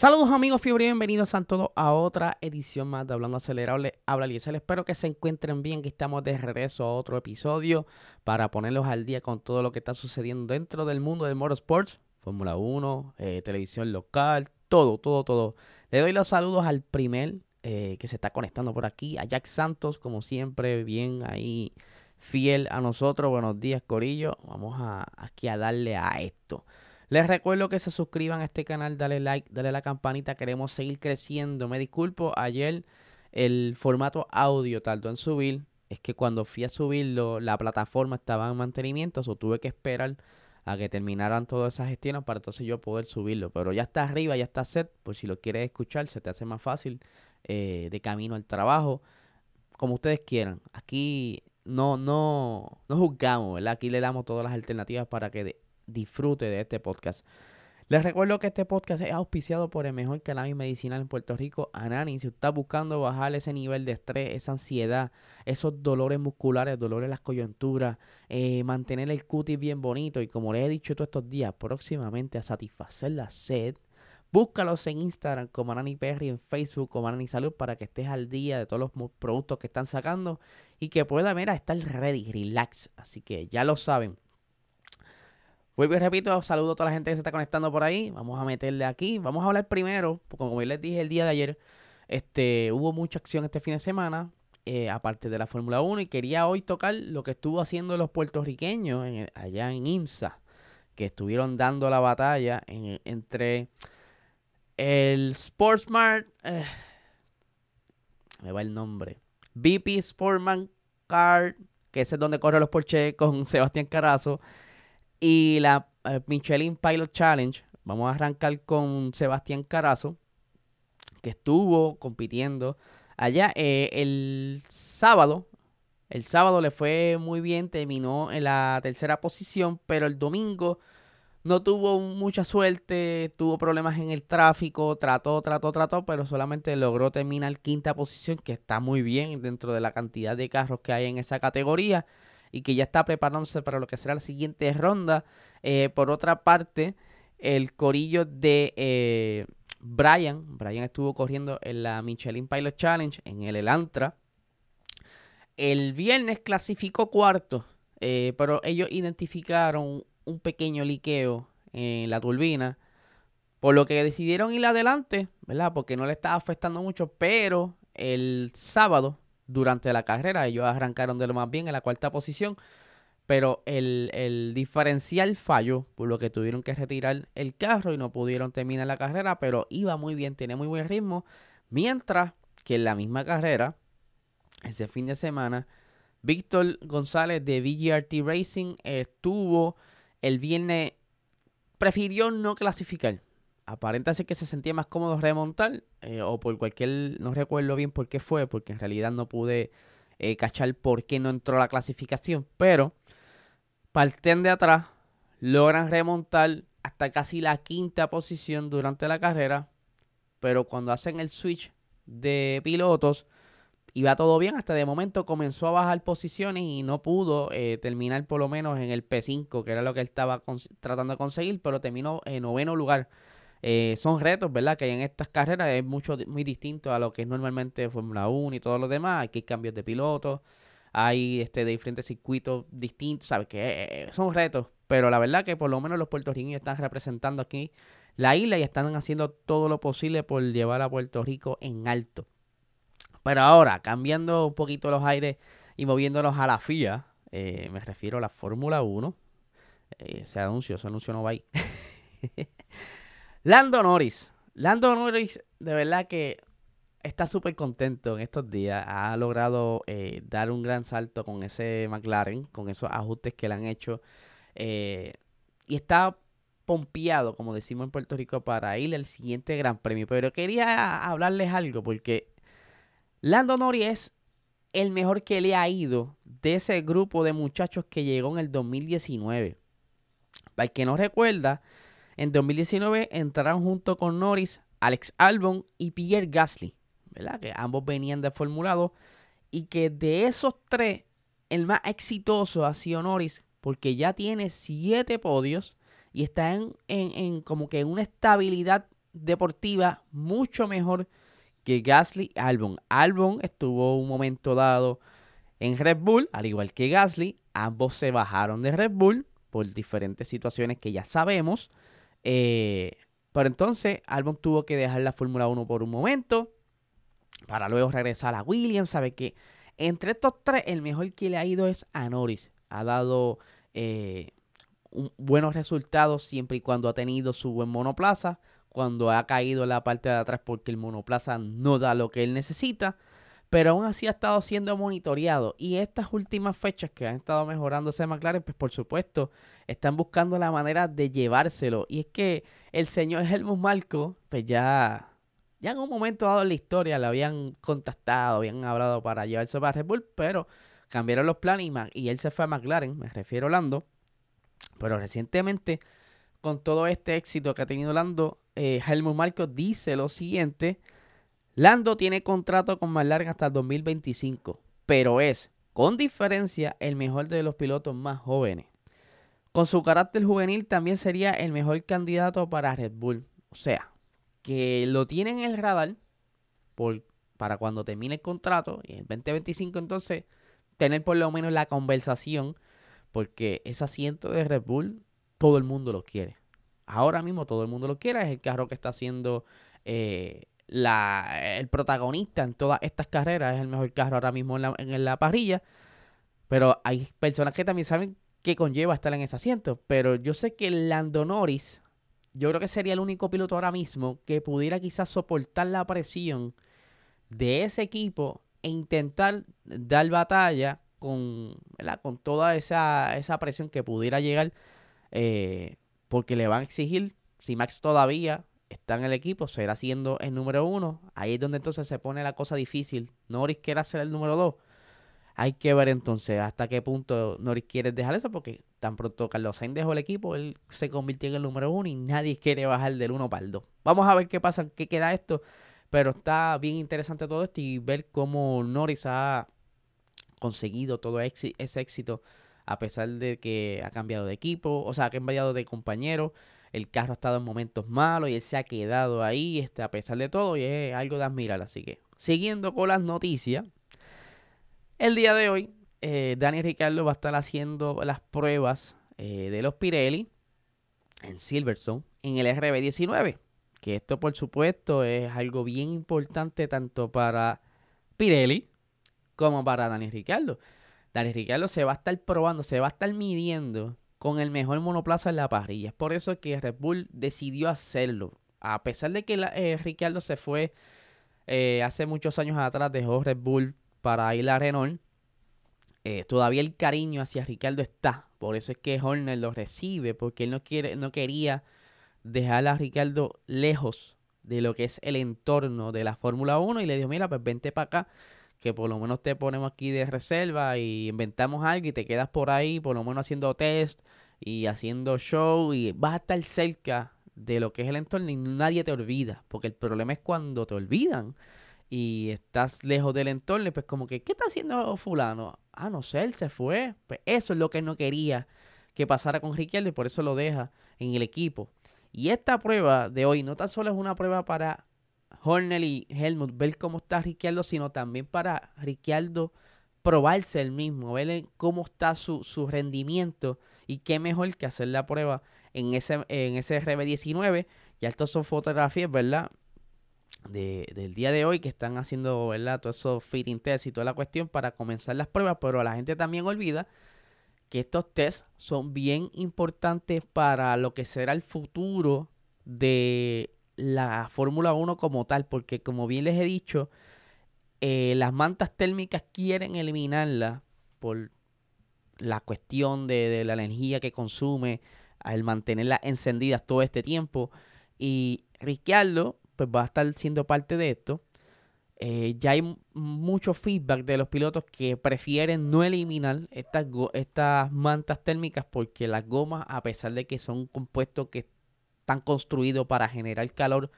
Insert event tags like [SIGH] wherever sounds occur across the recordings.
Saludos amigos fiebre, bienvenidos a todos a otra edición más de Hablando Acelerable. Habla Liesel, espero que se encuentren bien, que estamos de regreso a otro episodio para ponerlos al día con todo lo que está sucediendo dentro del mundo del motorsports, Fórmula 1, eh, televisión local, todo, todo, todo. Le doy los saludos al primer eh, que se está conectando por aquí, a Jack Santos, como siempre, bien ahí fiel a nosotros. Buenos días, Corillo. Vamos a, aquí a darle a esto. Les recuerdo que se suscriban a este canal, dale like, dale a la campanita, queremos seguir creciendo. Me disculpo, ayer el formato audio tardó en subir. Es que cuando fui a subirlo, la plataforma estaba en mantenimiento, o tuve que esperar a que terminaran todas esas gestiones para entonces yo poder subirlo. Pero ya está arriba, ya está set, por si lo quieres escuchar, se te hace más fácil eh, de camino al trabajo, como ustedes quieran. Aquí no, no, no juzgamos, ¿verdad? Aquí le damos todas las alternativas para que disfrute de este podcast. Les recuerdo que este podcast es auspiciado por el mejor cannabis medicinal en Puerto Rico, Anani. Si usted está buscando bajar ese nivel de estrés, esa ansiedad, esos dolores musculares, dolores en las coyunturas, eh, mantener el cutis bien bonito y como les he dicho todos estos días, próximamente a satisfacer la sed, búscalos en Instagram como Anani Perry, en Facebook como Anani Salud para que estés al día de todos los productos que están sacando y que pueda, ver a estar ready, relax. Así que ya lo saben. Vuelvo y repito, saludo a toda la gente que se está conectando por ahí. Vamos a meterle aquí. Vamos a hablar primero, porque como les dije el día de ayer, este, hubo mucha acción este fin de semana, eh, aparte de la Fórmula 1, y quería hoy tocar lo que estuvo haciendo los puertorriqueños allá en IMSA, que estuvieron dando la batalla entre el Sportsmart, eh, me va el nombre, BP Sportman Car, que es donde corre los Porsche con [LAUGHS] Sebastián Carazo, y la eh, Michelin Pilot Challenge, vamos a arrancar con Sebastián Carazo, que estuvo compitiendo allá eh, el sábado. El sábado le fue muy bien, terminó en la tercera posición, pero el domingo no tuvo mucha suerte, tuvo problemas en el tráfico, trató, trató, trató, pero solamente logró terminar quinta posición, que está muy bien dentro de la cantidad de carros que hay en esa categoría y que ya está preparándose para lo que será la siguiente ronda. Eh, por otra parte, el corillo de eh, Brian, Brian estuvo corriendo en la Michelin Pilot Challenge en el Elantra. El viernes clasificó cuarto, eh, pero ellos identificaron un pequeño liqueo en la turbina. Por lo que decidieron ir adelante, ¿verdad? Porque no le estaba afectando mucho. Pero el sábado durante la carrera. Ellos arrancaron de lo más bien en la cuarta posición, pero el, diferencial falló, por lo que tuvieron que retirar el carro y no pudieron terminar la carrera, pero iba muy bien, tenía muy buen ritmo. Mientras que en la misma carrera, ese fin de semana, Víctor González de VGRT Racing estuvo el viernes, prefirió no clasificar aparenta ser que se sentía más cómodo remontar eh, o por cualquier, no recuerdo bien por qué fue, porque en realidad no pude eh, cachar por qué no entró la clasificación, pero parten de atrás, logran remontar hasta casi la quinta posición durante la carrera, pero cuando hacen el switch de pilotos, iba todo bien, hasta de momento comenzó a bajar posiciones y no pudo eh, terminar por lo menos en el P5, que era lo que él estaba tratando de conseguir, pero terminó en noveno lugar. Eh, son retos, ¿verdad? Que en estas carreras es mucho, muy distinto a lo que es normalmente Fórmula 1 y todo lo demás. Aquí hay cambios de pilotos, hay este, de diferentes circuitos distintos, ¿sabes? Que eh, eh, son retos, pero la verdad que por lo menos los puertorriqueños están representando aquí la isla y están haciendo todo lo posible por llevar a Puerto Rico en alto. Pero ahora, cambiando un poquito los aires y moviéndonos a la FIA, me refiero a la Fórmula 1. ese anuncio, ese anuncio no va ahí. [LAUGHS] Lando Norris. Lando Norris, de verdad que está súper contento en estos días. Ha logrado eh, dar un gran salto con ese McLaren, con esos ajustes que le han hecho. Eh, y está pompeado, como decimos en Puerto Rico, para ir al siguiente Gran Premio. Pero quería hablarles algo porque Lando Norris es el mejor que le ha ido de ese grupo de muchachos que llegó en el 2019. Para el que no recuerda, en 2019 entraron junto con Norris Alex Albon y Pierre Gasly, ¿verdad? Que ambos venían de Formulado y que de esos tres, el más exitoso ha sido Norris porque ya tiene siete podios y está en, en como que en una estabilidad deportiva mucho mejor que Gasly Albon. Albon estuvo un momento dado en Red Bull, al igual que Gasly. Ambos se bajaron de Red Bull por diferentes situaciones que ya sabemos. Eh, pero entonces Albon tuvo que dejar la Fórmula 1 por un momento para luego regresar a Williams. Sabe que entre estos tres el mejor que le ha ido es a Norris. Ha dado eh, buenos resultados siempre y cuando ha tenido su buen monoplaza cuando ha caído en la parte de atrás porque el monoplaza no da lo que él necesita. Pero aún así ha estado siendo monitoreado. Y estas últimas fechas que han estado mejorándose McLaren, pues por supuesto, están buscando la manera de llevárselo. Y es que el señor Helmut Marco, pues ya, ya en un momento dado en la historia le habían contactado, habían hablado para llevarse para Red Bull, pero cambiaron los planes y, él se fue a McLaren, me refiero a Lando. Pero recientemente, con todo este éxito que ha tenido Lando, eh, Helmut Marko dice lo siguiente. Lando tiene contrato con McLaren hasta el 2025, pero es, con diferencia, el mejor de los pilotos más jóvenes. Con su carácter juvenil también sería el mejor candidato para Red Bull. O sea, que lo tienen en el radar por, para cuando termine el contrato, y en 2025 entonces, tener por lo menos la conversación, porque ese asiento de Red Bull todo el mundo lo quiere. Ahora mismo todo el mundo lo quiere. Es el carro que está siendo eh, la, el protagonista en todas estas carreras. Es el mejor carro ahora mismo en la, en la parrilla. Pero hay personas que también saben qué conlleva estar en ese asiento. Pero yo sé que Lando Norris, yo creo que sería el único piloto ahora mismo que pudiera quizás soportar la presión de ese equipo e intentar dar batalla con, con toda esa, presión que pudiera llegar eh, porque le van a exigir, si Max todavía está en el equipo, será siendo el número uno. Ahí es donde entonces se pone la cosa difícil. Norris quiere ser el número dos. Hay que ver entonces hasta qué punto Norris quiere dejar eso, porque tan pronto Carlos Sainz dejó el equipo, él se convirtió en el número uno y nadie quiere bajar del uno para el dos. Vamos a ver qué pasa, qué queda esto. Pero está bien interesante todo esto y ver cómo Norris ha conseguido todo ese éxito a pesar de que ha cambiado de equipo, o sea, que ha cambiado de compañero. El carro ha estado en momentos malos y él se ha quedado ahí este, a pesar de todo y es algo de admirar. Así que, siguiendo con las noticias, el día de hoy, eh, Dani Ricardo va a estar haciendo las pruebas eh, de los Pirelli en Silverstone en el RB19. Que esto, por supuesto, es algo bien importante tanto para Pirelli como para Dani Ricardo. Dani Ricciardo se va a estar probando, se va a estar midiendo con el mejor monoplaza en la parrilla. Es por eso que Red Bull decidió hacerlo. A pesar de que eh, Ricciardo se fue eh, hace muchos años atrás, dejó Red Bull para ir a Renault. Eh, todavía el cariño hacia Ricciardo está. Por eso es que Horner lo recibe, porque él no, quiere, no quería dejar a Ricciardo lejos de lo que es el entorno de la Fórmula 1 y le dijo, mira, pues vente para acá que por lo menos te ponemos aquí de reserva y inventamos algo y te quedas por ahí, por lo menos haciendo test y haciendo show y vas a estar cerca de lo que es el entorno y nadie te olvida, porque el problema es cuando te olvidan y estás lejos del entorno pues como que, ¿qué está haciendo fulano? Ah, no sé, él se fue. Pues eso es lo que él no quería que pasara con Riquelme y por eso lo deja en el equipo. Y esta prueba de hoy no tan solo es una prueba para Hornell y Helmut, ver cómo está Ricciardo, sino también para Ricciardo probarse el mismo, ver cómo está su, rendimiento y qué mejor que hacer la prueba en ese, en ese RB19. Ya estas son fotografías, ¿verdad? De, del día de hoy que están haciendo, ¿verdad? Todos esos fitting tests y toda la cuestión para comenzar las pruebas, pero la gente también olvida que estos tests son bien importantes para lo que será el futuro de la Fórmula 1 como tal, porque como bien les he dicho, eh, las mantas térmicas quieren eliminarla por la cuestión de, la energía que consume al mantenerlas encendidas todo este tiempo. Y Ricciardo, pues va a estar siendo parte de esto. Eh, ya hay mucho feedback de los pilotos que prefieren no eliminar estas, estas mantas térmicas porque las gomas, a pesar de que son compuestos que están construidos para generar calor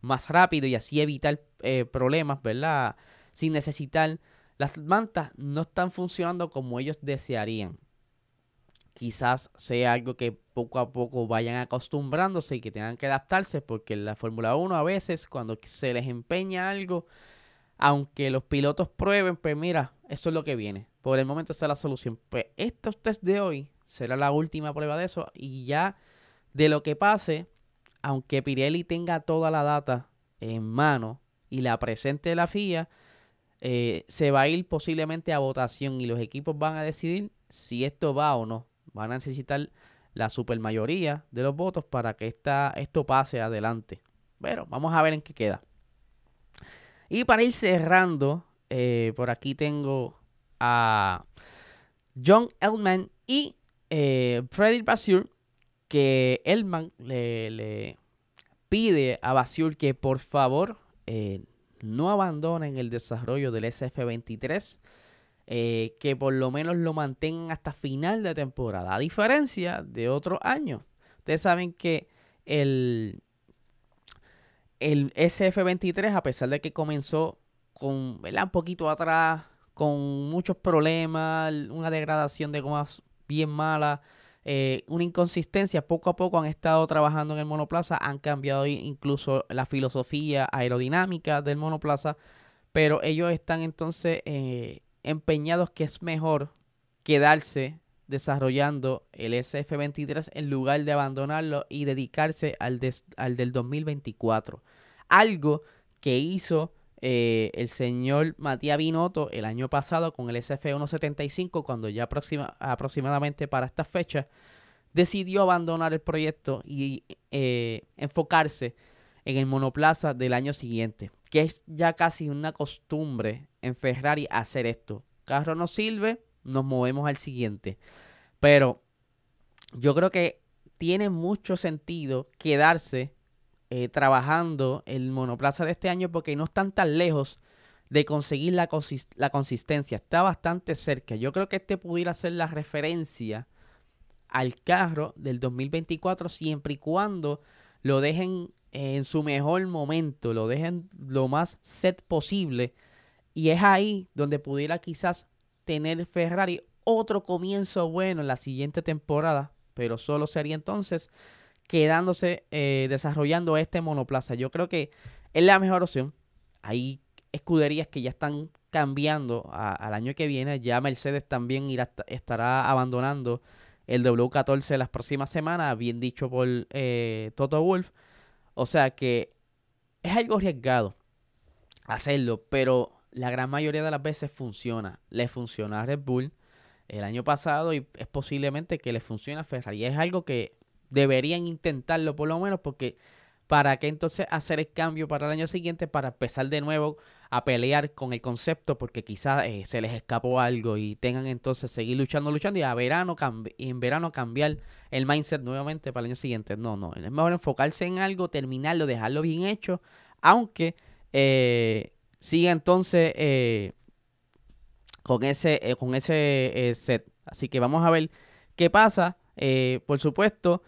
más rápido y así evitar eh, problemas, ¿verdad? Sin necesitar, las mantas no están funcionando como ellos desearían. Quizás sea algo que poco a poco vayan acostumbrándose y que tengan que adaptarse porque en la Fórmula 1 a veces cuando se les empeña algo aunque los pilotos prueben, pues mira, eso es lo que viene. Por el momento esa es la solución. Pues estos test de hoy será la última prueba de eso y ya de lo que pase, aunque Pirelli tenga toda la data en mano y la presente la FIA, eh, se va a ir posiblemente a votación y los equipos van a decidir si esto va o no. Van a necesitar la supermayoría de los votos para que esta, esto pase adelante. Pero vamos a ver en qué queda. Y para ir cerrando, eh, por aquí tengo a John Elman y eh, Freddy Basur, que Elman le, pide a Basur que por favor eh, no abandonen el desarrollo del SF-23, que por lo menos lo mantengan hasta final de temporada, a diferencia de otros años. Ustedes saben que el, el SF-23, a pesar de que comenzó con, Un poquito atrás, con muchos problemas, una degradación de gomas bien mala, eh, una inconsistencia, poco a poco han estado trabajando en el monoplaza, han cambiado incluso la filosofía aerodinámica del monoplaza, pero ellos están entonces eh, empeñados que es mejor quedarse desarrollando el SF23 en lugar de abandonarlo y dedicarse al, al del 2024. Algo que hizo eh, el señor Matías Binotto el año pasado con el SF175 cuando ya aproximadamente para esta fecha decidió abandonar el proyecto y eh, enfocarse en el monoplaza del año siguiente, que es ya casi una costumbre en Ferrari hacer esto. Carro no sirve, nos movemos al siguiente. Pero yo creo que tiene mucho sentido quedarse eh, trabajando el monoplaza de este año porque no están tan lejos de conseguir la, consistencia. Está bastante cerca. Yo creo que este pudiera ser la referencia al carro del 2024 siempre y cuando lo dejen en su mejor momento, lo dejen lo más set posible. Y es ahí donde pudiera quizás tener Ferrari otro comienzo bueno en la siguiente temporada, pero solo sería entonces quedándose eh, desarrollando este monoplaza. Yo creo que es la mejor opción. Hay escuderías que ya están cambiando al año que viene. Ya Mercedes también irá, estará abandonando el W14 las próximas semanas, bien dicho por eh, Toto Wolf. O sea que es algo arriesgado hacerlo, pero la gran mayoría de las veces funciona. Le funciona a Red Bull el año pasado y es posiblemente que le funcione a Ferrari. Es algo que deberían intentarlo por lo menos porque para que entonces hacer el cambio para el año siguiente para empezar de nuevo a pelear con el concepto porque quizás eh, se les escapó algo y tengan entonces seguir luchando, luchando y a verano en verano cambiar el mindset nuevamente para el año siguiente. No, no, es mejor enfocarse en algo, terminarlo, dejarlo bien hecho, aunque eh, siga entonces eh, con ese, con ese set. Así que vamos a ver qué pasa. por supuesto,